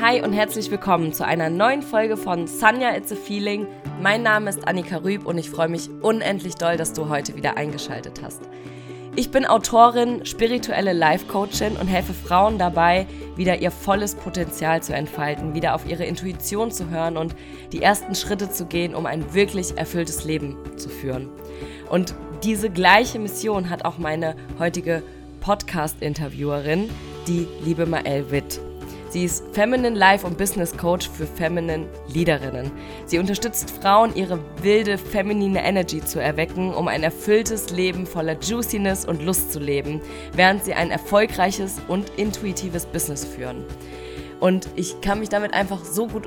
Hi und herzlich willkommen zu einer neuen Folge von Sanya It's a Feeling. Mein Name ist Annika Rüb und ich freue mich unendlich doll, dass du heute wieder eingeschaltet hast. Ich bin Autorin, spirituelle Life-Coachin und helfe Frauen dabei, wieder ihr volles Potenzial zu entfalten, wieder auf ihre Intuition zu hören und die ersten Schritte zu gehen, um ein wirklich erfülltes Leben zu führen. Und diese gleiche Mission hat auch meine heutige Podcast-Interviewerin, die liebe Mael Witt. Sie ist Feminine Life und Business Coach für Feminine Leaderinnen. Sie unterstützt Frauen, ihre wilde feminine Energy zu erwecken, um ein erfülltes Leben voller Juiciness und Lust zu leben, während sie ein erfolgreiches und intuitives Business führen. Und ich kann mich damit einfach so gut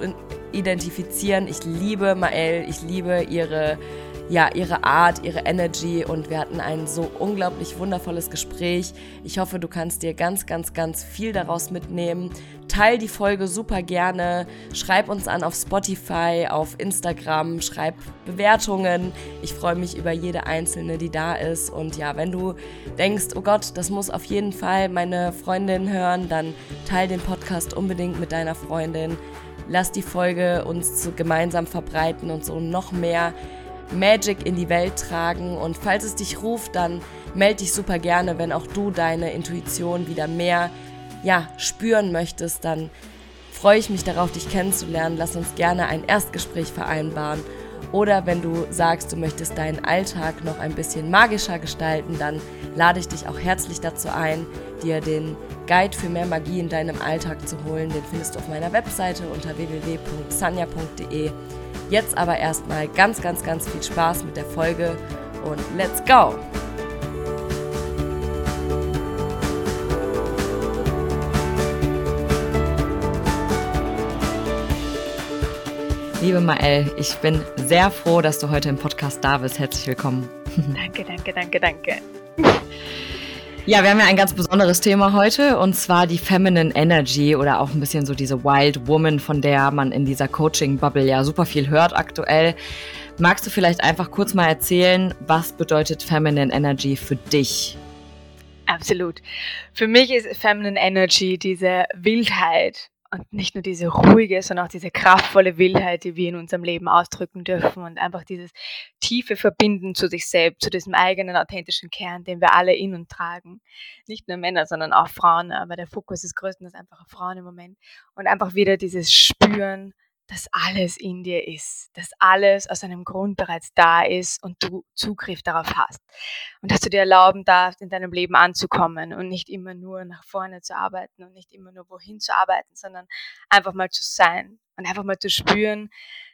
identifizieren. Ich liebe Mael, ich liebe ihre ja, ihre Art, ihre Energy und wir hatten ein so unglaublich wundervolles Gespräch. Ich hoffe, du kannst dir ganz, ganz, ganz viel daraus mitnehmen. Teil die Folge super gerne. Schreib uns an auf Spotify, auf Instagram, schreib Bewertungen. Ich freue mich über jede einzelne, die da ist. Und ja, wenn du denkst, oh Gott, das muss auf jeden Fall meine Freundin hören, dann teil den Podcast unbedingt mit deiner Freundin. Lass die Folge uns gemeinsam verbreiten und so noch mehr Magic in die Welt tragen. Und falls es dich ruft, dann melde dich super gerne, wenn auch du deine Intuition wieder mehr ja, spüren möchtest, dann freue ich mich darauf, dich kennenzulernen. Lass uns gerne ein Erstgespräch vereinbaren. Oder wenn du sagst, du möchtest deinen Alltag noch ein bisschen magischer gestalten, dann lade ich dich auch herzlich dazu ein, dir den Guide für mehr Magie in deinem Alltag zu holen. Den findest du auf meiner Webseite unter www.sanja.de. Jetzt aber erstmal ganz, ganz, ganz viel Spaß mit der Folge und let's go! Liebe Mael, ich bin sehr froh, dass du heute im Podcast da bist. Herzlich willkommen. Danke, danke, danke, danke. Ja, wir haben ja ein ganz besonderes Thema heute und zwar die Feminine Energy oder auch ein bisschen so diese Wild Woman, von der man in dieser Coaching-Bubble ja super viel hört aktuell. Magst du vielleicht einfach kurz mal erzählen, was bedeutet Feminine Energy für dich? Absolut. Für mich ist Feminine Energy diese Wildheit, und nicht nur diese ruhige, sondern auch diese kraftvolle Wildheit, die wir in unserem Leben ausdrücken dürfen und einfach dieses tiefe Verbinden zu sich selbst, zu diesem eigenen authentischen Kern, den wir alle in uns tragen. Nicht nur Männer, sondern auch Frauen, aber der Fokus ist größtenteils einfach auf Frauen im Moment. Und einfach wieder dieses Spüren, dass alles in dir ist, dass alles aus einem Grund bereits da ist und du Zugriff darauf hast. Und dass du dir erlauben darfst, in deinem Leben anzukommen und nicht immer nur nach vorne zu arbeiten und nicht immer nur wohin zu arbeiten, sondern einfach mal zu sein und einfach mal zu spüren,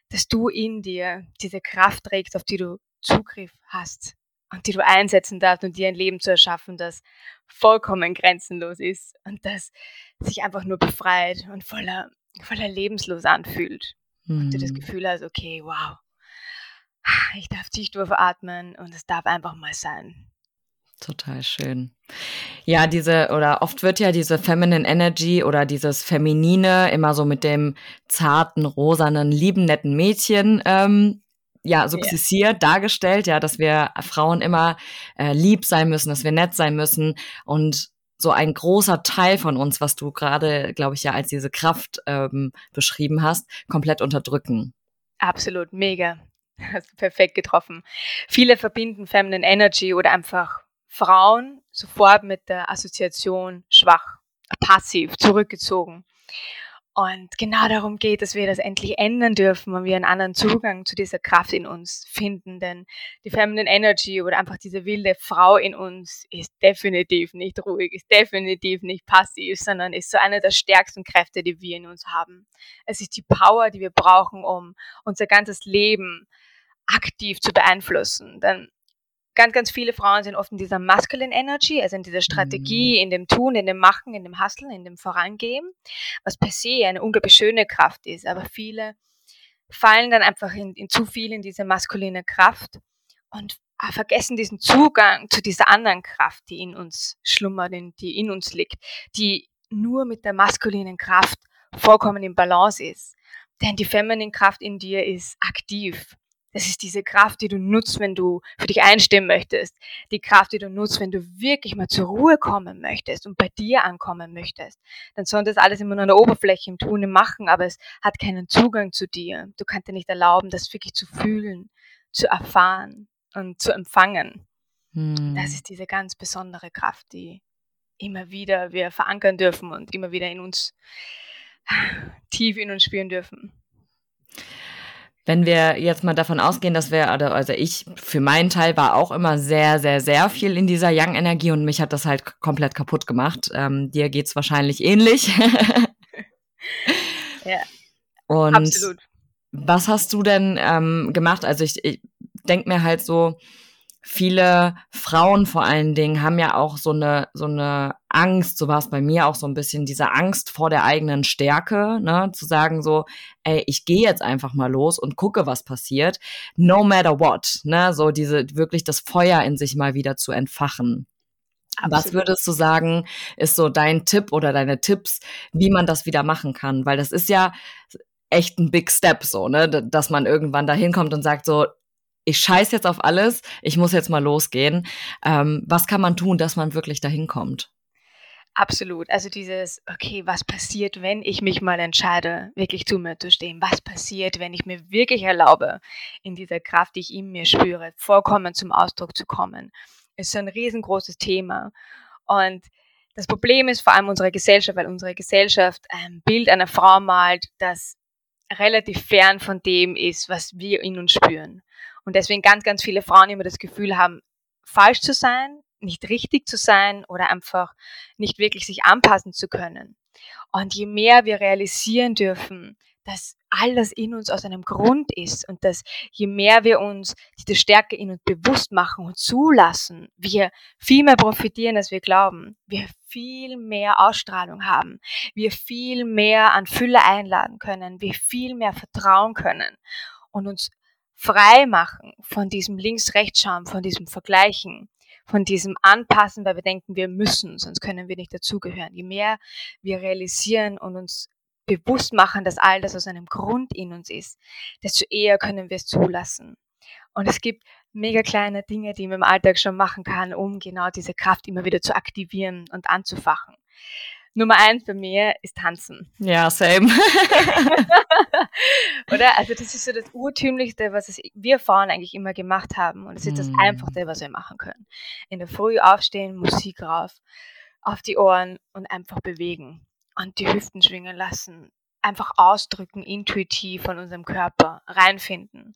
dass du in dir diese Kraft trägst, auf die du Zugriff hast und die du einsetzen darfst und dir ein Leben zu erschaffen, das vollkommen grenzenlos ist und das sich einfach nur befreit und voller voller lebenslos anfühlt. Mhm. Und du das hm. Gefühl hast, okay, wow, ich darf tief durchatmen und es darf einfach mal sein. Total schön. Ja, diese, oder oft wird ja diese Feminine Energy oder dieses Feminine immer so mit dem zarten, rosanen, lieben, netten Mädchen ähm, ja, sukzessiert yeah. dargestellt, ja, dass wir Frauen immer äh, lieb sein müssen, dass wir nett sein müssen. Und so ein großer Teil von uns, was du gerade, glaube ich, ja als diese Kraft ähm, beschrieben hast, komplett unterdrücken. Absolut, mega. Hast du perfekt getroffen. Viele verbinden Feminine Energy oder einfach Frauen sofort mit der Assoziation schwach, passiv, zurückgezogen. Und genau darum geht dass wir das endlich ändern dürfen und wir einen anderen Zugang zu dieser Kraft in uns finden. Denn die Feminine Energy oder einfach diese wilde Frau in uns ist definitiv nicht ruhig, ist definitiv nicht passiv, sondern ist so eine der stärksten Kräfte, die wir in uns haben. Es ist die Power, die wir brauchen, um unser ganzes Leben aktiv zu beeinflussen. Denn ganz, ganz viele Frauen sind oft in dieser Masculine Energy, also in dieser Strategie, mhm. in dem Tun, in dem Machen, in dem Hustlen, in dem Vorangehen, was per se eine unglaublich schöne Kraft ist. Aber viele fallen dann einfach in, in zu viel in diese maskuline Kraft und vergessen diesen Zugang zu dieser anderen Kraft, die in uns schlummert, die in uns liegt, die nur mit der maskulinen Kraft vollkommen im Balance ist. Denn die feminine Kraft in dir ist aktiv. Das ist diese Kraft, die du nutzt, wenn du für dich einstehen möchtest. Die Kraft, die du nutzt, wenn du wirklich mal zur Ruhe kommen möchtest und bei dir ankommen möchtest. Dann soll das alles immer nur an der Oberfläche im Tun, im Machen, aber es hat keinen Zugang zu dir. Du kannst dir nicht erlauben, das wirklich zu fühlen, zu erfahren und zu empfangen. Hm. Das ist diese ganz besondere Kraft, die immer wieder wir verankern dürfen und immer wieder in uns tief in uns spüren dürfen. Wenn wir jetzt mal davon ausgehen, dass wir, also ich für meinen Teil war auch immer sehr, sehr, sehr viel in dieser Young-Energie und mich hat das halt komplett kaputt gemacht. Ähm, dir geht's wahrscheinlich ähnlich. ja. Und absolut. Was hast du denn ähm, gemacht? Also ich, ich denke mir halt so, viele Frauen vor allen Dingen haben ja auch so eine, so eine Angst, so war es bei mir auch so ein bisschen, diese Angst vor der eigenen Stärke, ne, zu sagen so, ey, ich gehe jetzt einfach mal los und gucke, was passiert, no matter what, ne, so diese, wirklich das Feuer in sich mal wieder zu entfachen. Absolut. Was würdest du sagen, ist so dein Tipp oder deine Tipps, wie man das wieder machen kann? Weil das ist ja echt ein Big Step so, ne, dass man irgendwann da hinkommt und sagt so, ich scheiß jetzt auf alles, ich muss jetzt mal losgehen. Ähm, was kann man tun, dass man wirklich dahin kommt? Absolut. Also dieses, okay, was passiert, wenn ich mich mal entscheide, wirklich zu mir zu stehen? Was passiert, wenn ich mir wirklich erlaube, in dieser Kraft, die ich in mir spüre, vollkommen zum Ausdruck zu kommen? Ist so ein riesengroßes Thema. Und das Problem ist vor allem unsere Gesellschaft, weil unsere Gesellschaft ein Bild einer Frau malt, das relativ fern von dem ist, was wir in uns spüren. Und deswegen ganz, ganz viele Frauen immer das Gefühl haben, falsch zu sein, nicht richtig zu sein oder einfach nicht wirklich sich anpassen zu können. Und je mehr wir realisieren dürfen, dass alles in uns aus einem Grund ist und dass je mehr wir uns diese Stärke in uns bewusst machen und zulassen, wir viel mehr profitieren, als wir glauben, wir viel mehr Ausstrahlung haben, wir viel mehr an Fülle einladen können, wir viel mehr vertrauen können und uns frei machen von diesem Links-Rechts-Schauen, von diesem Vergleichen, von diesem Anpassen, weil wir denken, wir müssen, sonst können wir nicht dazugehören. Je mehr wir realisieren und uns bewusst machen, dass all das aus einem Grund in uns ist, desto eher können wir es zulassen. Und es gibt mega kleine Dinge, die man im Alltag schon machen kann, um genau diese Kraft immer wieder zu aktivieren und anzufachen. Nummer eins bei mir ist Tanzen. Ja, same. Oder? Also das ist so das Urtümlichste, was es, wir Frauen eigentlich immer gemacht haben. Und es ist mm. das Einfachste, was wir machen können. In der Früh aufstehen, Musik rauf, auf die Ohren und einfach bewegen. Und die Hüften schwingen lassen. Einfach ausdrücken, intuitiv von unserem Körper reinfinden.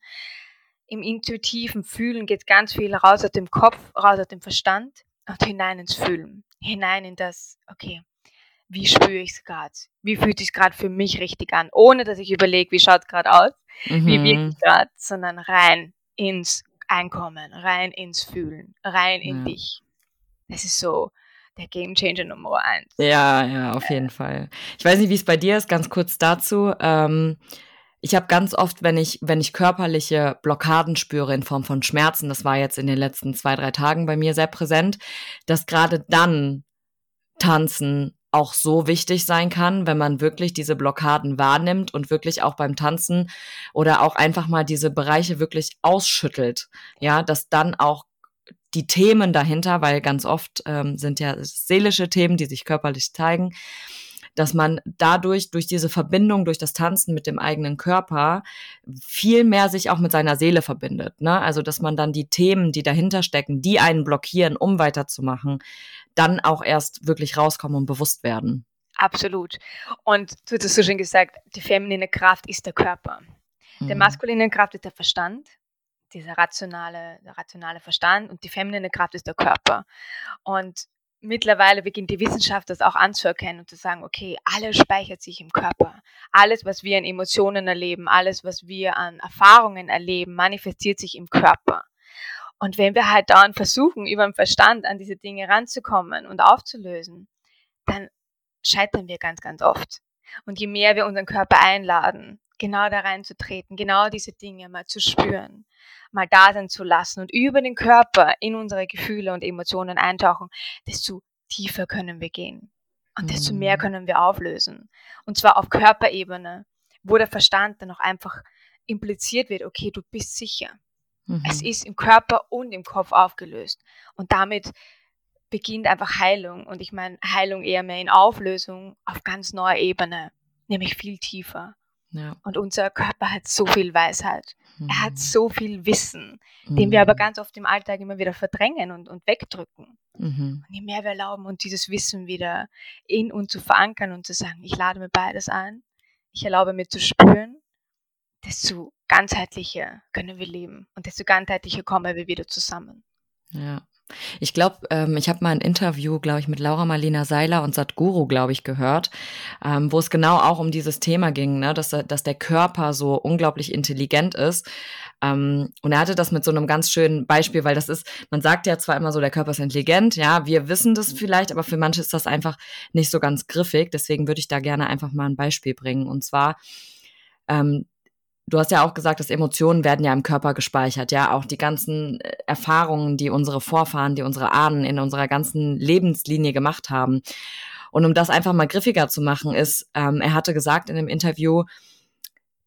Im intuitiven Fühlen geht ganz viel raus aus dem Kopf, raus aus dem Verstand und hinein ins Fühlen. Hinein in das, okay, wie spüre ich es gerade? Wie fühlt sich gerade für mich richtig an? Ohne dass ich überlege, wie schaut es gerade aus, mhm. wie wirkt es gerade, sondern rein ins Einkommen, rein ins Fühlen, rein in ja. dich. Das ist so der Game Changer Nummer eins. Ja, ja, auf jeden Fall. Ich weiß nicht, wie es bei dir ist, ganz kurz dazu. Ähm, ich habe ganz oft, wenn ich, wenn ich körperliche Blockaden spüre in Form von Schmerzen, das war jetzt in den letzten zwei, drei Tagen bei mir sehr präsent, dass gerade dann Tanzen auch so wichtig sein kann, wenn man wirklich diese Blockaden wahrnimmt und wirklich auch beim Tanzen oder auch einfach mal diese Bereiche wirklich ausschüttelt. Ja, dass dann auch die Themen dahinter, weil ganz oft ähm, sind ja seelische Themen, die sich körperlich zeigen, dass man dadurch, durch diese Verbindung, durch das Tanzen mit dem eigenen Körper, viel mehr sich auch mit seiner Seele verbindet. Ne? Also, dass man dann die Themen, die dahinter stecken, die einen blockieren, um weiterzumachen, dann auch erst wirklich rauskommen und bewusst werden. Absolut. Und du hast so schön gesagt, die feminine Kraft ist der Körper. Mhm. Der maskuline Kraft ist der Verstand, dieser rationale, der rationale Verstand und die feminine Kraft ist der Körper. Und mittlerweile beginnt die Wissenschaft das auch anzuerkennen und zu sagen, okay, alles speichert sich im Körper. Alles, was wir an Emotionen erleben, alles, was wir an Erfahrungen erleben, manifestiert sich im Körper. Und wenn wir halt dauernd versuchen, über den Verstand an diese Dinge ranzukommen und aufzulösen, dann scheitern wir ganz, ganz oft. Und je mehr wir unseren Körper einladen, genau da reinzutreten, genau diese Dinge mal zu spüren, mal da sein zu lassen und über den Körper in unsere Gefühle und Emotionen eintauchen, desto tiefer können wir gehen. Und desto mehr mhm. können wir auflösen. Und zwar auf Körperebene, wo der Verstand dann auch einfach impliziert wird, okay, du bist sicher. Mhm. Es ist im Körper und im Kopf aufgelöst. Und damit beginnt einfach Heilung. Und ich meine Heilung eher mehr in Auflösung auf ganz neuer Ebene, nämlich viel tiefer. Ja. Und unser Körper hat so viel Weisheit. Mhm. Er hat mhm. so viel Wissen, mhm. den wir aber mhm. ganz oft im Alltag immer wieder verdrängen und, und wegdrücken. Mhm. Und je mehr wir erlauben, und dieses Wissen wieder in uns zu verankern und zu sagen, ich lade mir beides ein, ich erlaube mir zu spüren, desto ganzheitlicher können wir leben und desto ganzheitlicher kommen wir wieder zusammen. Ja. Ich glaube, ähm, ich habe mal ein Interview, glaube ich, mit Laura Marlena Seiler und Sadhguru, glaube ich, gehört, ähm, wo es genau auch um dieses Thema ging, ne? dass, dass der Körper so unglaublich intelligent ist. Ähm, und er hatte das mit so einem ganz schönen Beispiel, weil das ist, man sagt ja zwar immer so, der Körper ist intelligent, ja, wir wissen das vielleicht, aber für manche ist das einfach nicht so ganz griffig. Deswegen würde ich da gerne einfach mal ein Beispiel bringen. Und zwar, ähm, Du hast ja auch gesagt, dass Emotionen werden ja im Körper gespeichert, ja, auch die ganzen äh, Erfahrungen, die unsere Vorfahren, die unsere Ahnen in unserer ganzen Lebenslinie gemacht haben. Und um das einfach mal griffiger zu machen, ist, ähm, er hatte gesagt in dem Interview,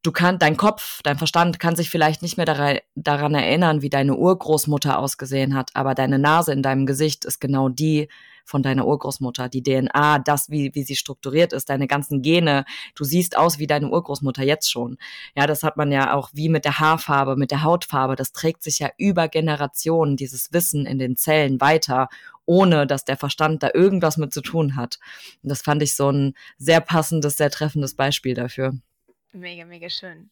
du kannst, dein Kopf, dein Verstand kann sich vielleicht nicht mehr daran, daran erinnern, wie deine Urgroßmutter ausgesehen hat, aber deine Nase in deinem Gesicht ist genau die, von deiner Urgroßmutter, die DNA, das, wie, wie sie strukturiert ist, deine ganzen Gene. Du siehst aus wie deine Urgroßmutter jetzt schon. Ja, das hat man ja auch wie mit der Haarfarbe, mit der Hautfarbe. Das trägt sich ja über Generationen, dieses Wissen in den Zellen weiter, ohne dass der Verstand da irgendwas mit zu tun hat. Und das fand ich so ein sehr passendes, sehr treffendes Beispiel dafür. Mega, mega schön.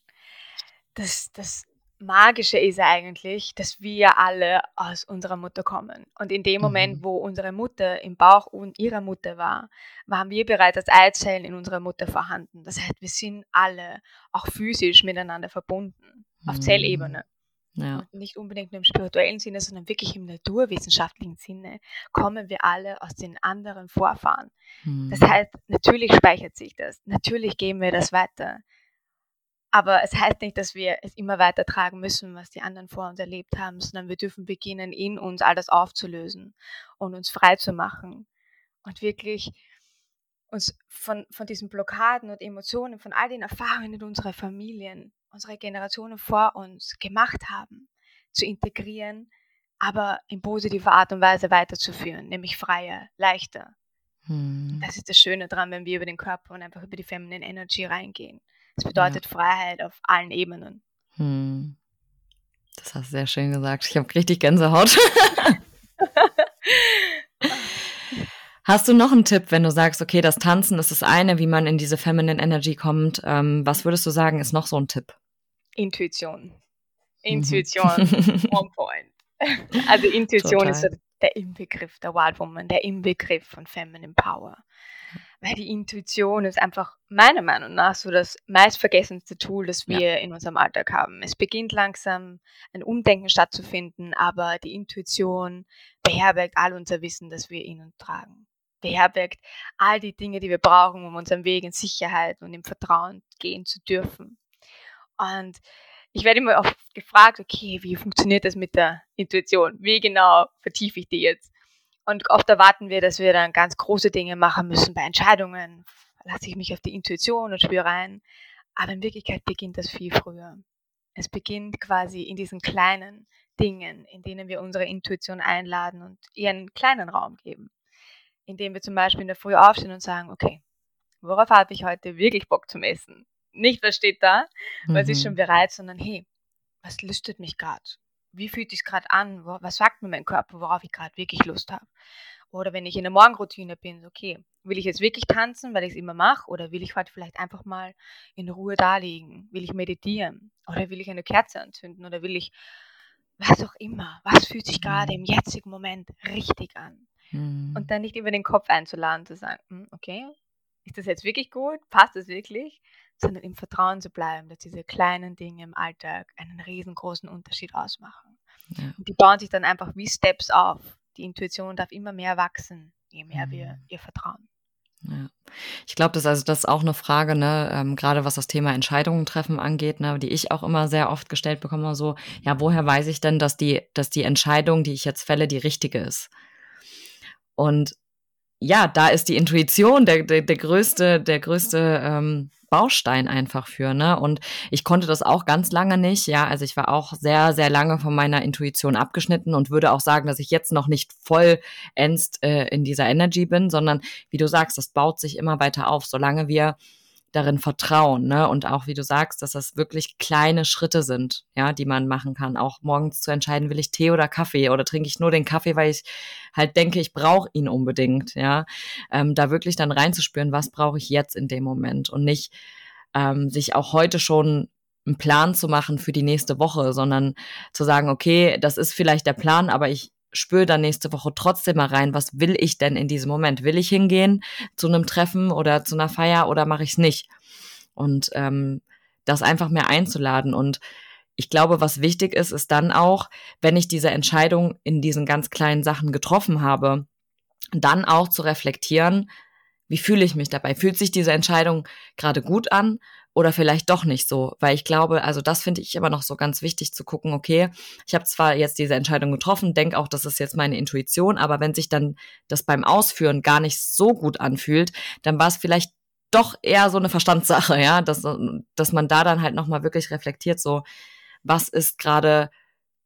Das, das Magische ist eigentlich, dass wir alle aus unserer Mutter kommen. Und in dem Moment, mhm. wo unsere Mutter im Bauch ihrer Mutter war, waren wir bereits als Eizellen in unserer Mutter vorhanden. Das heißt, wir sind alle auch physisch miteinander verbunden, auf mhm. Zellebene. Ja. Und nicht unbedingt nur im spirituellen Sinne, sondern wirklich im naturwissenschaftlichen Sinne kommen wir alle aus den anderen Vorfahren. Mhm. Das heißt, natürlich speichert sich das, natürlich geben wir das weiter. Aber es heißt nicht, dass wir es immer weiter tragen müssen, was die anderen vor uns erlebt haben, sondern wir dürfen beginnen, in uns all das aufzulösen und uns frei zu machen und wirklich uns von, von diesen Blockaden und Emotionen, von all den Erfahrungen, die unsere Familien, unsere Generationen vor uns gemacht haben, zu integrieren, aber in positiver Art und Weise weiterzuführen, nämlich freier, leichter. Hm. Das ist das Schöne daran, wenn wir über den Körper und einfach über die Feminine Energy reingehen. Das bedeutet ja. Freiheit auf allen Ebenen. Hm. Das hast du sehr schön gesagt. Ich habe richtig Gänsehaut. Hast du noch einen Tipp, wenn du sagst, okay, das Tanzen ist das eine, wie man in diese Feminine Energy kommt? Ähm, was würdest du sagen, ist noch so ein Tipp? Intuition. Mhm. Intuition, one point. Also Intuition Total. ist der Inbegriff der Wild Woman, der Inbegriff von Feminine Power weil die Intuition ist einfach meiner Meinung nach so das meistvergessenste Tool, das wir ja. in unserem Alltag haben. Es beginnt langsam ein Umdenken stattzufinden, aber die Intuition beherbergt all unser Wissen, das wir in uns tragen. Beherbergt all die Dinge, die wir brauchen, um unseren Weg in Sicherheit und im Vertrauen gehen zu dürfen. Und ich werde immer oft gefragt, okay, wie funktioniert das mit der Intuition? Wie genau vertiefe ich die jetzt? Und oft erwarten wir, dass wir dann ganz große Dinge machen müssen bei Entscheidungen. Lasse ich mich auf die Intuition und spüre rein. Aber in Wirklichkeit beginnt das viel früher. Es beginnt quasi in diesen kleinen Dingen, in denen wir unsere Intuition einladen und ihr einen kleinen Raum geben. Indem wir zum Beispiel in der Früh aufstehen und sagen, okay, worauf habe ich heute wirklich Bock zum Essen? Nicht, was steht da, was mhm. ist schon bereit, sondern hey, was lüstet mich gerade? Wie fühlt sich gerade an? Was sagt mir mein Körper, worauf ich gerade wirklich Lust habe? Oder wenn ich in der Morgenroutine bin, okay, will ich jetzt wirklich tanzen, weil ich es immer mache? Oder will ich heute vielleicht einfach mal in Ruhe da liegen? Will ich meditieren? Oder will ich eine Kerze anzünden? Oder will ich, was auch immer, was fühlt sich gerade im jetzigen Moment richtig an? Mhm. Und dann nicht über den Kopf einzuladen, zu sagen, hm, okay, ist das jetzt wirklich gut? Passt das wirklich? Sondern im Vertrauen zu bleiben, dass diese kleinen Dinge im Alltag einen riesengroßen Unterschied ausmachen. Ja. Und die bauen sich dann einfach wie Steps auf. Die Intuition darf immer mehr wachsen, je mehr mhm. wir ihr vertrauen. Ja. Ich glaube, das, also, das ist auch eine Frage, ne, ähm, gerade was das Thema Entscheidungen treffen angeht, ne, die ich auch immer sehr oft gestellt bekomme, so, ja, woher weiß ich denn, dass die, dass die Entscheidung, die ich jetzt fälle, die richtige ist? Und ja, da ist die Intuition der, der, der größte, der größte ähm, Baustein einfach für, ne? Und ich konnte das auch ganz lange nicht, ja. Also ich war auch sehr, sehr lange von meiner Intuition abgeschnitten und würde auch sagen, dass ich jetzt noch nicht vollends äh, in dieser Energy bin, sondern wie du sagst, das baut sich immer weiter auf, solange wir darin vertrauen, ne? Und auch, wie du sagst, dass das wirklich kleine Schritte sind, ja, die man machen kann. Auch morgens zu entscheiden, will ich Tee oder Kaffee oder trinke ich nur den Kaffee, weil ich halt denke, ich brauche ihn unbedingt, ja. Ähm, da wirklich dann reinzuspüren, was brauche ich jetzt in dem Moment und nicht ähm, sich auch heute schon einen Plan zu machen für die nächste Woche, sondern zu sagen, okay, das ist vielleicht der Plan, aber ich spüre dann nächste Woche trotzdem mal rein, was will ich denn in diesem Moment? Will ich hingehen zu einem Treffen oder zu einer Feier oder mache ich es nicht? Und ähm, das einfach mehr einzuladen. Und ich glaube, was wichtig ist, ist dann auch, wenn ich diese Entscheidung in diesen ganz kleinen Sachen getroffen habe, dann auch zu reflektieren, wie fühle ich mich dabei? Fühlt sich diese Entscheidung gerade gut an oder vielleicht doch nicht so, weil ich glaube, also das finde ich immer noch so ganz wichtig zu gucken, okay, ich habe zwar jetzt diese Entscheidung getroffen, denke auch, das ist jetzt meine Intuition, aber wenn sich dann das beim Ausführen gar nicht so gut anfühlt, dann war es vielleicht doch eher so eine Verstandssache, ja, dass, dass man da dann halt nochmal wirklich reflektiert, so, was ist gerade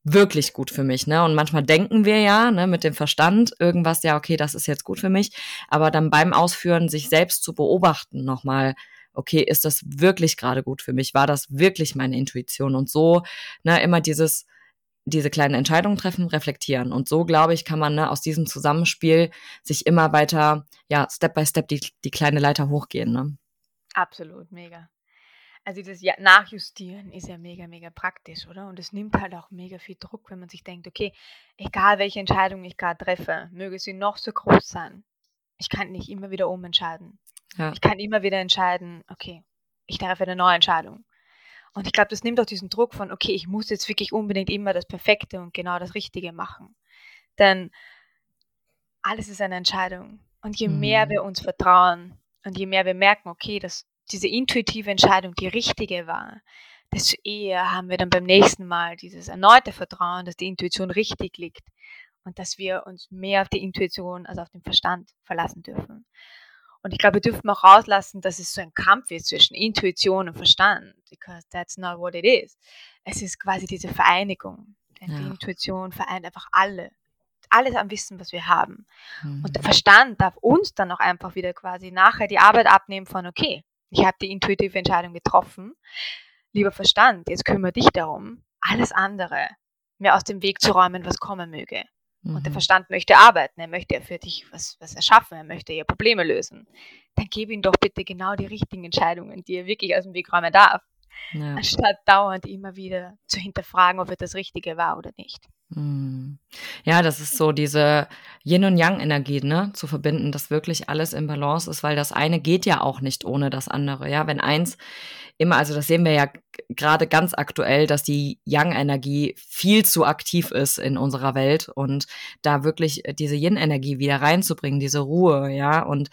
wirklich gut für mich, ne? Und manchmal denken wir ja, ne, mit dem Verstand irgendwas, ja, okay, das ist jetzt gut für mich, aber dann beim Ausführen sich selbst zu beobachten nochmal, okay, ist das wirklich gerade gut für mich? War das wirklich meine Intuition? Und so, ne, immer dieses, diese kleinen Entscheidungen treffen, reflektieren. Und so, glaube ich, kann man ne, aus diesem Zusammenspiel sich immer weiter, ja, Step by Step die, die kleine Leiter hochgehen. Ne? Absolut, mega. Also das Nachjustieren ist ja mega, mega praktisch, oder? Und es nimmt halt auch mega viel Druck, wenn man sich denkt, okay, egal welche Entscheidung ich gerade treffe, möge sie noch so groß sein, ich kann nicht immer wieder umentscheiden. Ja. Ich kann immer wieder entscheiden, okay, ich treffe eine neue Entscheidung. Und ich glaube, das nimmt auch diesen Druck von, okay, ich muss jetzt wirklich unbedingt immer das Perfekte und genau das Richtige machen. Denn alles ist eine Entscheidung. Und je mhm. mehr wir uns vertrauen und je mehr wir merken, okay, dass diese intuitive Entscheidung die richtige war, desto eher haben wir dann beim nächsten Mal dieses erneute Vertrauen, dass die Intuition richtig liegt und dass wir uns mehr auf die Intuition als auf den Verstand verlassen dürfen. Und ich glaube, wir dürfen auch rauslassen, dass es so ein Kampf ist zwischen Intuition und Verstand, because that's not what it is. Es ist quasi diese Vereinigung. Denn ja. die Intuition vereint einfach alle, alles am Wissen, was wir haben. Mhm. Und der. Verstand darf uns dann auch einfach wieder quasi nachher die Arbeit abnehmen von, okay, ich habe die intuitive Entscheidung getroffen. Lieber Verstand, jetzt kümmere dich darum, alles andere mir aus dem Weg zu räumen, was kommen möge. Und der mhm. Verstand möchte arbeiten, er möchte ja für dich was, was erschaffen, er möchte ja Probleme lösen. Dann gib ihm doch bitte genau die richtigen Entscheidungen, die er wirklich aus dem Weg räumen darf. Ja. Anstatt dauernd immer wieder zu hinterfragen, ob es das Richtige war oder nicht. Mhm. Ja, das ist so diese Yin- und Yang-Energie, ne, zu verbinden, dass wirklich alles im Balance ist, weil das eine geht ja auch nicht ohne das andere. Ja, wenn eins immer, also das sehen wir ja gerade ganz aktuell, dass die Yang-Energie viel zu aktiv ist in unserer Welt und da wirklich diese Yin-Energie wieder reinzubringen, diese Ruhe, ja. Und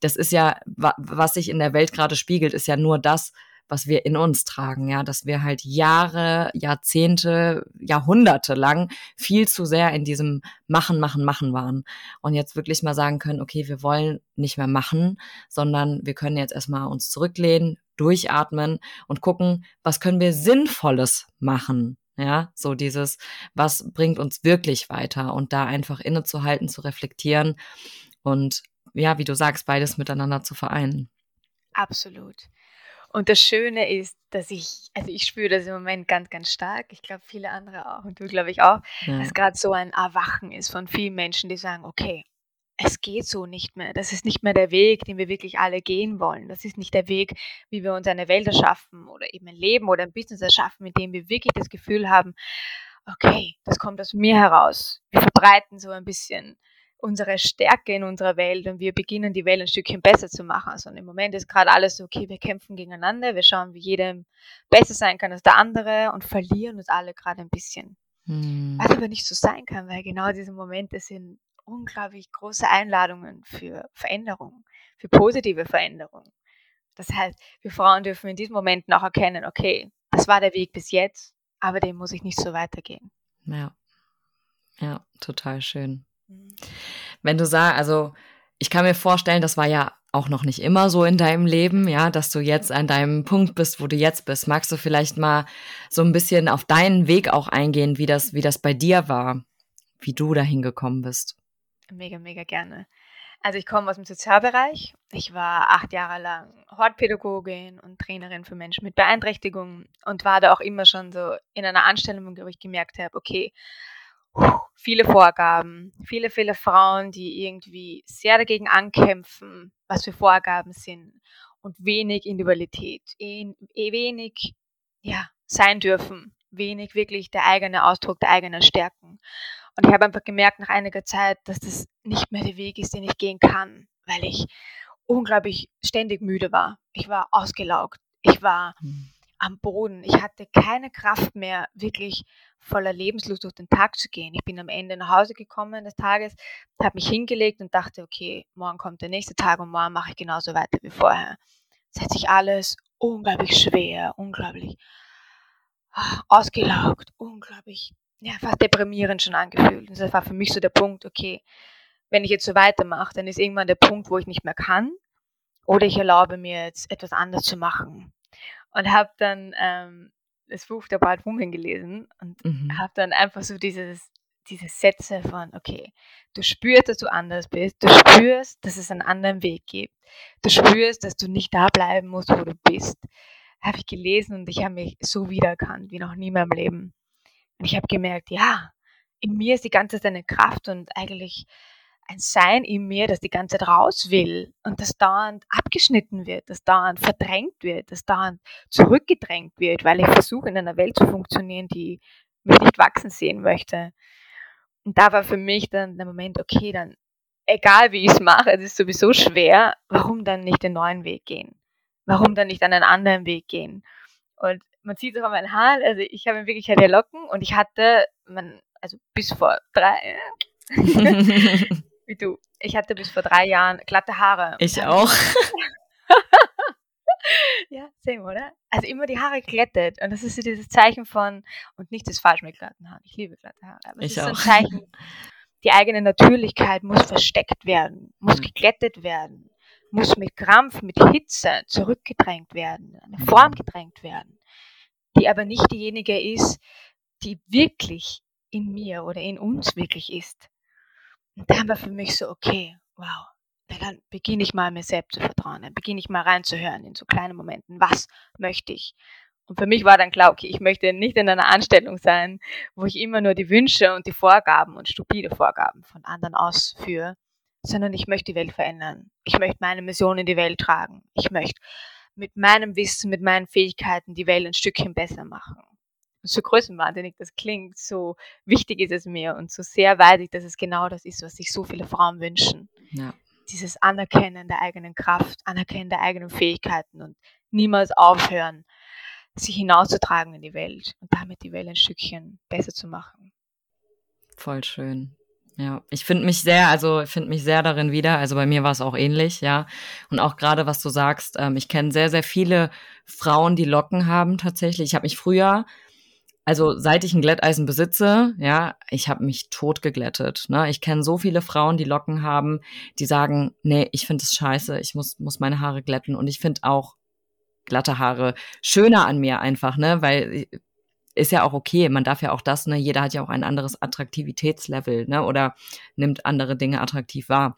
das ist ja, was sich in der Welt gerade spiegelt, ist ja nur das, was wir in uns tragen, ja, dass wir halt Jahre, Jahrzehnte, Jahrhunderte lang viel zu sehr in diesem Machen, Machen, Machen waren. Und jetzt wirklich mal sagen können, okay, wir wollen nicht mehr machen, sondern wir können jetzt erstmal uns zurücklehnen, durchatmen und gucken, was können wir Sinnvolles machen. Ja, so dieses, was bringt uns wirklich weiter und da einfach innezuhalten, zu reflektieren und ja, wie du sagst, beides miteinander zu vereinen. Absolut. Und das Schöne ist, dass ich, also ich spüre das im Moment ganz, ganz stark. Ich glaube, viele andere auch und du, glaube ich, auch, ja. dass gerade so ein Erwachen ist von vielen Menschen, die sagen, okay, es geht so nicht mehr. Das ist nicht mehr der Weg, den wir wirklich alle gehen wollen. Das ist nicht der Weg, wie wir uns eine Welt erschaffen oder eben ein Leben oder ein Business erschaffen, mit dem wir wirklich das Gefühl haben, okay, das kommt aus mir heraus. Wir verbreiten so ein bisschen unsere Stärke in unserer Welt und wir beginnen die Welt ein Stückchen besser zu machen. Also im Moment ist gerade alles so, okay, wir kämpfen gegeneinander, wir schauen, wie jeder besser sein kann als der andere und verlieren uns alle gerade ein bisschen. Hm. Was aber nicht so sein kann, weil genau diese Momente sind unglaublich große Einladungen für Veränderung, für positive Veränderung. Das heißt, wir Frauen dürfen in diesen Momenten auch erkennen, okay, das war der Weg bis jetzt, aber dem muss ich nicht so weitergehen. Ja. Ja, total schön. Wenn du sagst, also ich kann mir vorstellen, das war ja auch noch nicht immer so in deinem Leben, ja, dass du jetzt an deinem Punkt bist, wo du jetzt bist. Magst du vielleicht mal so ein bisschen auf deinen Weg auch eingehen, wie das, wie das bei dir war, wie du dahin gekommen bist? Mega, mega gerne. Also ich komme aus dem Sozialbereich. Ich war acht Jahre lang Hortpädagogin und Trainerin für Menschen mit Beeinträchtigungen und war da auch immer schon so in einer Anstellung, wo ich gemerkt habe, okay, viele Vorgaben, viele, viele Frauen, die irgendwie sehr dagegen ankämpfen, was für Vorgaben sind und wenig Individualität, eh, wenig ja, sein dürfen, wenig wirklich der eigene Ausdruck der eigenen Stärken. Und ich habe einfach gemerkt nach einiger Zeit, dass das nicht mehr der Weg ist, den ich gehen kann, weil ich unglaublich ständig müde war. Ich war ausgelaugt. Ich war mhm. Am Boden. Ich hatte keine Kraft mehr, wirklich voller Lebenslust durch den Tag zu gehen. Ich bin am Ende nach Hause gekommen des Tages, habe mich hingelegt und dachte, okay, morgen kommt der nächste Tag und morgen mache ich genauso weiter wie vorher. Es hat sich alles unglaublich schwer, unglaublich ah, ausgelaugt, unglaublich, ja, fast deprimierend schon angefühlt. Und das war für mich so der Punkt, okay, wenn ich jetzt so weitermache, dann ist irgendwann der Punkt, wo ich nicht mehr kann oder ich erlaube mir jetzt etwas anderes zu machen. Und habe dann ähm, das Buch der Bad Woman gelesen und mhm. habe dann einfach so dieses, diese Sätze von, okay, du spürst, dass du anders bist, du spürst, dass es einen anderen Weg gibt, du spürst, dass du nicht da bleiben musst, wo du bist, habe ich gelesen und ich habe mich so wiedererkannt wie noch nie in meinem Leben. Und ich habe gemerkt, ja, in mir ist die ganze Zeit eine Kraft und eigentlich ein Sein in mir, das die ganze Zeit raus will und das dauernd abgeschnitten wird, das dauernd verdrängt wird, das dauernd zurückgedrängt wird, weil ich versuche, in einer Welt zu funktionieren, die mich nicht wachsen sehen möchte. Und da war für mich dann der Moment, okay, dann, egal wie ich es mache, es ist sowieso schwer, warum dann nicht den neuen Weg gehen? Warum dann nicht einen anderen Weg gehen? Und man sieht es auch an meinen Haaren, also ich habe in Wirklichkeit ja Locken und ich hatte, man, also bis vor drei, wie du. Ich hatte bis vor drei Jahren glatte Haare. Ich auch. ja, same, oder? Also immer die Haare glättet. Und das ist so dieses Zeichen von, und nichts ist falsch mit glatten Haaren. Ich liebe glatte Haare. Aber es ich ist auch. so ein Zeichen, die eigene Natürlichkeit muss versteckt werden, muss mhm. geglättet werden, muss mit Krampf, mit Hitze zurückgedrängt werden, in eine Form gedrängt werden, die aber nicht diejenige ist, die wirklich in mir oder in uns wirklich ist. Und dann war für mich so, okay, wow, dann beginne ich mal mir selbst zu vertrauen, dann beginne ich mal reinzuhören in so kleinen Momenten, was möchte ich? Und für mich war dann klar, okay, ich möchte nicht in einer Anstellung sein, wo ich immer nur die Wünsche und die Vorgaben und stupide Vorgaben von anderen ausführe, sondern ich möchte die Welt verändern. Ich möchte meine Mission in die Welt tragen. Ich möchte mit meinem Wissen, mit meinen Fähigkeiten die Welt ein Stückchen besser machen so größenwahnsinnig das klingt, so wichtig ist es mir und so sehr weiß ich, dass es genau das ist, was sich so viele Frauen wünschen. Ja. Dieses Anerkennen der eigenen Kraft, Anerkennen der eigenen Fähigkeiten und niemals aufhören, sich hinauszutragen in die Welt und damit die Welt ein Stückchen besser zu machen. Voll schön. Ja, ich finde mich sehr, also ich finde mich sehr darin wieder. Also bei mir war es auch ähnlich, ja. Und auch gerade, was du sagst, ähm, ich kenne sehr, sehr viele Frauen, die Locken haben tatsächlich. Ich habe mich früher also seit ich ein Glätteisen besitze, ja, ich habe mich tot geglättet. Ne? Ich kenne so viele Frauen, die Locken haben, die sagen, nee, ich finde es scheiße, ich muss, muss meine Haare glätten. Und ich finde auch glatte Haare schöner an mir einfach, ne? Weil ist ja auch okay, man darf ja auch das, ne? Jeder hat ja auch ein anderes Attraktivitätslevel, ne? Oder nimmt andere Dinge attraktiv wahr.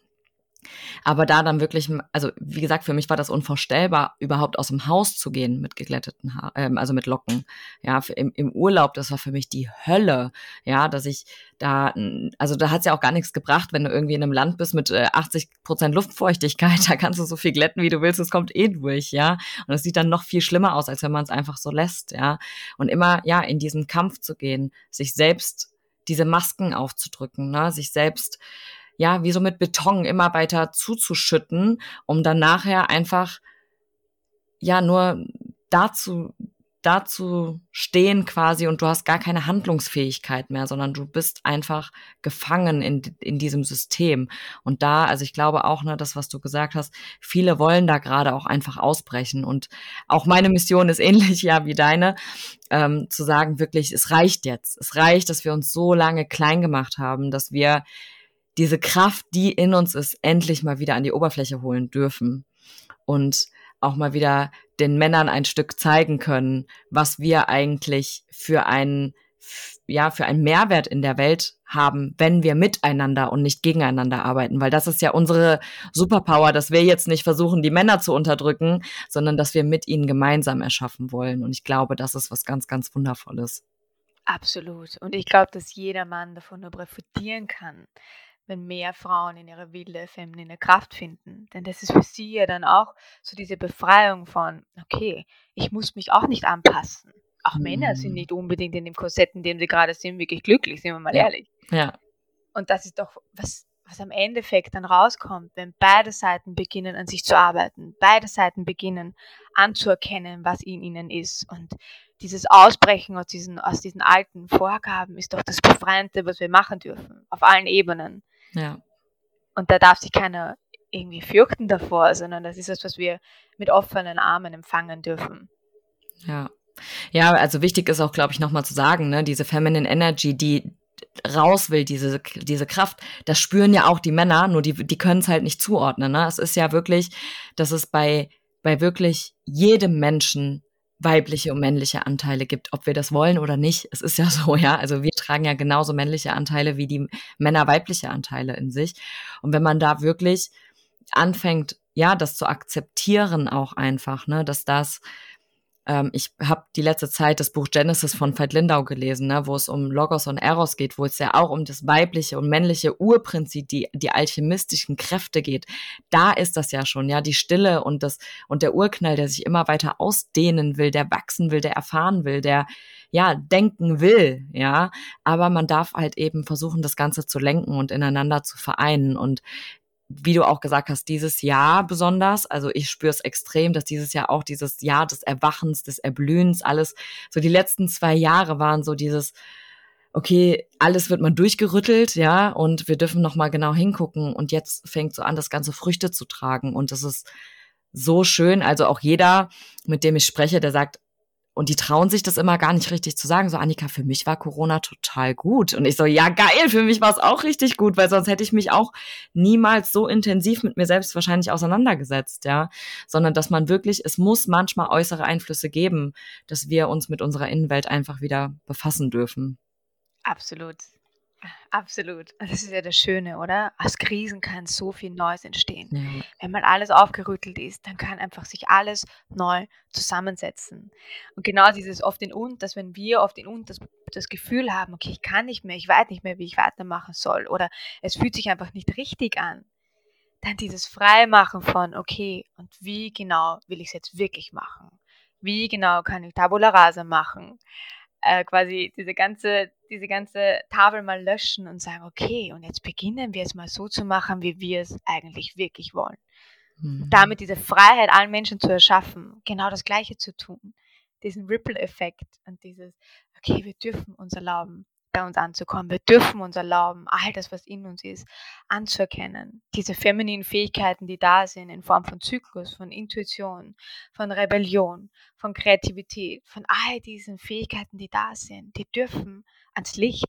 Aber da dann wirklich, also wie gesagt, für mich war das unvorstellbar, überhaupt aus dem Haus zu gehen mit geglätteten Haaren, ähm, also mit Locken. Ja, im, im Urlaub, das war für mich die Hölle. Ja, dass ich da, also da hat's ja auch gar nichts gebracht, wenn du irgendwie in einem Land bist mit äh, 80 Prozent Luftfeuchtigkeit, da kannst du so viel glätten, wie du willst, es kommt eh durch, ja. Und es sieht dann noch viel schlimmer aus, als wenn man es einfach so lässt, ja. Und immer, ja, in diesen Kampf zu gehen, sich selbst diese Masken aufzudrücken, ne, sich selbst ja, wie so mit Beton immer weiter zuzuschütten, um dann nachher einfach, ja, nur dazu, dazu stehen quasi und du hast gar keine Handlungsfähigkeit mehr, sondern du bist einfach gefangen in, in diesem System. Und da, also ich glaube auch, ne, das, was du gesagt hast, viele wollen da gerade auch einfach ausbrechen. Und auch meine Mission ist ähnlich, ja, wie deine, ähm, zu sagen, wirklich, es reicht jetzt. Es reicht, dass wir uns so lange klein gemacht haben, dass wir diese Kraft, die in uns ist, endlich mal wieder an die Oberfläche holen dürfen und auch mal wieder den Männern ein Stück zeigen können, was wir eigentlich für einen ja, für einen Mehrwert in der Welt haben, wenn wir miteinander und nicht gegeneinander arbeiten. Weil das ist ja unsere Superpower, dass wir jetzt nicht versuchen, die Männer zu unterdrücken, sondern dass wir mit ihnen gemeinsam erschaffen wollen. Und ich glaube, das ist was ganz, ganz Wundervolles. Absolut. Und ich glaube, dass jeder Mann davon nur profitieren kann, wenn mehr Frauen in ihre wilde, feminine Kraft finden. Denn das ist für sie ja dann auch so diese Befreiung von, okay, ich muss mich auch nicht anpassen auch Männer sind mhm. nicht unbedingt in dem Korsett, in dem sie gerade sind, wirklich glücklich, sind wir mal ehrlich. Ja. Und das ist doch, was, was am Endeffekt dann rauskommt, wenn beide Seiten beginnen, an sich zu arbeiten, beide Seiten beginnen anzuerkennen, was in ihnen ist. Und dieses Ausbrechen aus diesen, aus diesen alten Vorgaben ist doch das Befreiende, was wir machen dürfen, auf allen Ebenen. Ja. Und da darf sich keiner irgendwie fürchten davor, sondern das ist das, was wir mit offenen Armen empfangen dürfen. Ja. Ja, also wichtig ist auch, glaube ich, nochmal zu sagen, ne, diese Feminine Energy, die raus will, diese, diese Kraft, das spüren ja auch die Männer, nur die, die können es halt nicht zuordnen. Ne? Es ist ja wirklich, dass es bei, bei wirklich jedem Menschen weibliche und männliche Anteile gibt, ob wir das wollen oder nicht. Es ist ja so, ja. Also wir tragen ja genauso männliche Anteile wie die Männer weibliche Anteile in sich. Und wenn man da wirklich anfängt, ja, das zu akzeptieren auch einfach, ne, dass das ähm, ich habe die letzte Zeit das Buch Genesis von Veit Lindau gelesen, ne, wo es um Logos und Eros geht, wo es ja auch um das weibliche und männliche Urprinzip, die, die alchemistischen Kräfte geht. Da ist das ja schon, ja, die Stille und das, und der Urknall, der sich immer weiter ausdehnen will, der wachsen will, der erfahren will, der, ja, denken will, ja, aber man darf halt eben versuchen, das Ganze zu lenken und ineinander zu vereinen und wie du auch gesagt hast, dieses Jahr besonders, also ich spüre es extrem, dass dieses Jahr auch dieses Jahr des Erwachens, des Erblühens, alles, so die letzten zwei Jahre waren so dieses, okay, alles wird mal durchgerüttelt, ja, und wir dürfen nochmal genau hingucken. Und jetzt fängt so an, das ganze Früchte zu tragen. Und das ist so schön, also auch jeder, mit dem ich spreche, der sagt, und die trauen sich das immer gar nicht richtig zu sagen. So, Annika, für mich war Corona total gut. Und ich so, ja, geil, für mich war es auch richtig gut, weil sonst hätte ich mich auch niemals so intensiv mit mir selbst wahrscheinlich auseinandergesetzt, ja. Sondern dass man wirklich, es muss manchmal äußere Einflüsse geben, dass wir uns mit unserer Innenwelt einfach wieder befassen dürfen. Absolut. Absolut. Das ist ja das Schöne, oder? Aus Krisen kann so viel Neues entstehen. Ja. Wenn mal alles aufgerüttelt ist, dann kann einfach sich alles neu zusammensetzen. Und genau dieses oft in und, dass wenn wir oft in und das, das Gefühl haben, okay, ich kann nicht mehr, ich weiß nicht mehr, wie ich weitermachen soll, oder es fühlt sich einfach nicht richtig an, dann dieses Freimachen von, okay, und wie genau will ich es jetzt wirklich machen? Wie genau kann ich Tabula Rasa machen? Äh, quasi diese ganze, diese ganze Tafel mal löschen und sagen, okay, und jetzt beginnen wir es mal so zu machen, wie wir es eigentlich wirklich wollen. Mhm. Damit diese Freiheit allen Menschen zu erschaffen, genau das Gleiche zu tun. Diesen Ripple-Effekt und dieses, okay, wir dürfen uns erlauben, bei uns anzukommen. Wir dürfen uns erlauben, all das, was in uns ist, anzuerkennen. Diese femininen Fähigkeiten, die da sind, in Form von Zyklus, von Intuition, von Rebellion, von Kreativität, von all diesen Fähigkeiten, die da sind, die dürfen ans Licht.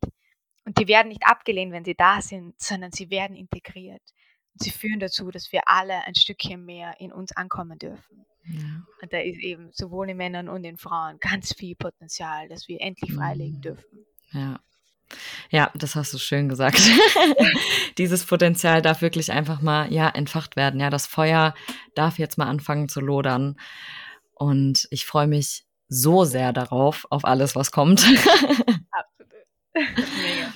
Und die werden nicht abgelehnt, wenn sie da sind, sondern sie werden integriert. Und sie führen dazu, dass wir alle ein Stückchen mehr in uns ankommen dürfen. Ja. Und da ist eben sowohl in Männern und in Frauen ganz viel Potenzial, das wir endlich freilegen mhm. dürfen. Ja. Ja, das hast du schön gesagt. Dieses Potenzial darf wirklich einfach mal, ja, entfacht werden. Ja, das Feuer darf jetzt mal anfangen zu lodern. Und ich freue mich so sehr darauf, auf alles, was kommt. Absolut. Mega.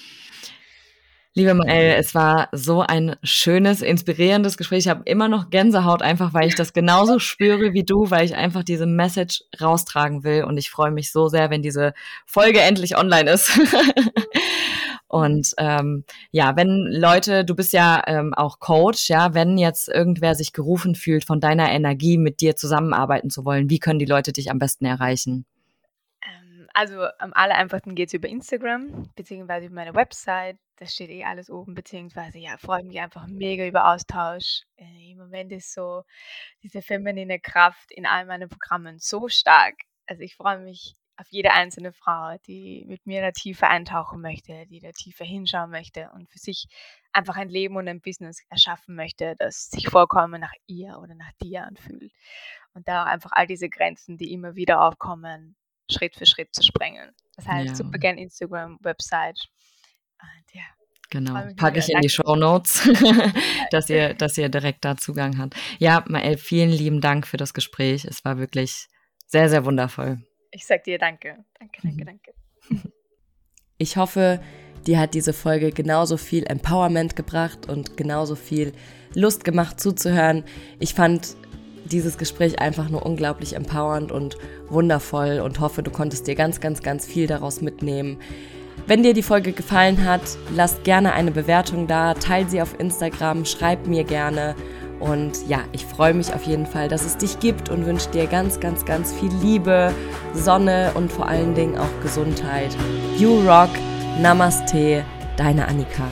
Liebe Mael, es war so ein schönes, inspirierendes Gespräch. Ich habe immer noch Gänsehaut, einfach weil ich das genauso spüre wie du, weil ich einfach diese Message raustragen will. Und ich freue mich so sehr, wenn diese Folge endlich online ist. Und ähm, ja, wenn Leute, du bist ja ähm, auch Coach, ja, wenn jetzt irgendwer sich gerufen fühlt, von deiner Energie mit dir zusammenarbeiten zu wollen, wie können die Leute dich am besten erreichen? Also am aller einfachsten geht es über Instagram, beziehungsweise über meine Website. Da steht eh alles oben, beziehungsweise ja, freue mich einfach mega über Austausch. Äh, Im Moment ist so diese feminine Kraft in all meinen Programmen so stark. Also ich freue mich auf jede einzelne Frau, die mit mir da tiefer eintauchen möchte, die da tiefer hinschauen möchte und für sich einfach ein Leben und ein Business erschaffen möchte, das sich vollkommen nach ihr oder nach dir anfühlt. Und da einfach all diese Grenzen, die immer wieder aufkommen, Schritt für Schritt zu sprengen. Das heißt, ja. super gern Instagram, Website. Und ja, Genau, packe ich in die Show Notes, dass ihr, dass ihr direkt da Zugang habt. Ja, Mael, vielen lieben Dank für das Gespräch. Es war wirklich sehr, sehr wundervoll. Ich sag dir danke. Danke, danke, mhm. danke. Ich hoffe, dir hat diese Folge genauso viel Empowerment gebracht und genauso viel Lust gemacht zuzuhören. Ich fand dieses Gespräch einfach nur unglaublich empowernd und wundervoll und hoffe, du konntest dir ganz, ganz, ganz viel daraus mitnehmen. Wenn dir die Folge gefallen hat, lass gerne eine Bewertung da, teile sie auf Instagram, schreib mir gerne. Und ja, ich freue mich auf jeden Fall, dass es dich gibt und wünsche dir ganz, ganz, ganz viel Liebe, Sonne und vor allen Dingen auch Gesundheit. You Rock, Namaste, deine Annika.